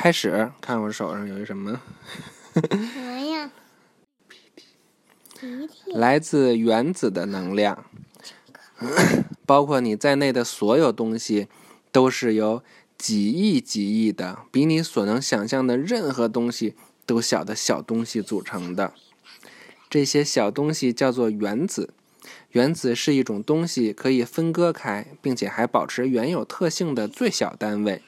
开始，看我手上有一什么？什么呀？来自原子的能量，包括你在内的所有东西，都是由几亿几亿的比你所能想象的任何东西都小的小东西组成的。这些小东西叫做原子。原子是一种东西可以分割开，并且还保持原有特性的最小单位。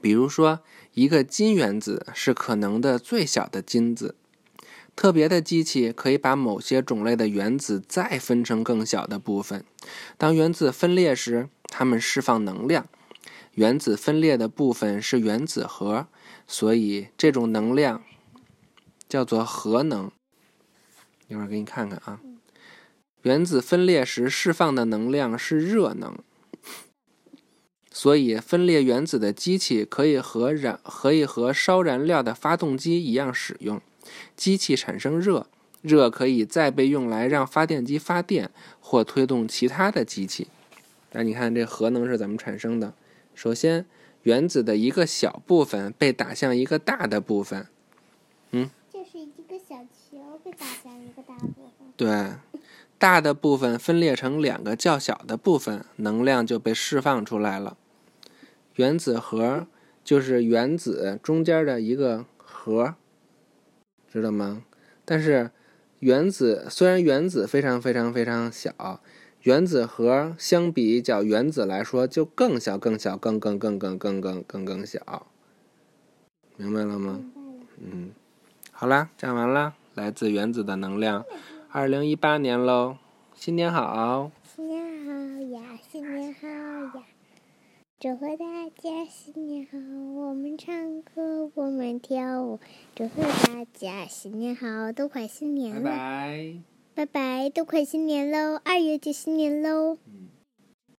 比如说，一个金原子是可能的最小的金子。特别的机器可以把某些种类的原子再分成更小的部分。当原子分裂时，它们释放能量。原子分裂的部分是原子核，所以这种能量叫做核能。一会儿给你看看啊，原子分裂时释放的能量是热能。所以，分裂原子的机器可以和燃可以和烧燃料的发动机一样使用。机器产生热，热可以再被用来让发电机发电或推动其他的机器。那你看，这核能是怎么产生的？首先，原子的一个小部分被打向一个大的部分。嗯，就是一个小球被打向一个大部分。对，大的部分分裂成两个较小的部分，能量就被释放出来了。原子核就是原子中间的一个核。知道吗？但是原子虽然原子非常非常非常小，原子核相比较原子来说就更小更小更更更更更更更更小，明白了吗？嗯，好啦，讲完啦，来自原子的能量，二零一八年喽，新年好！新年好呀，新年好呀！祝贺大家新年好，我们唱歌，我们跳舞，祝贺大家新年好，都快新年了，拜拜，拜拜，都快新年喽，二月就新年喽。嗯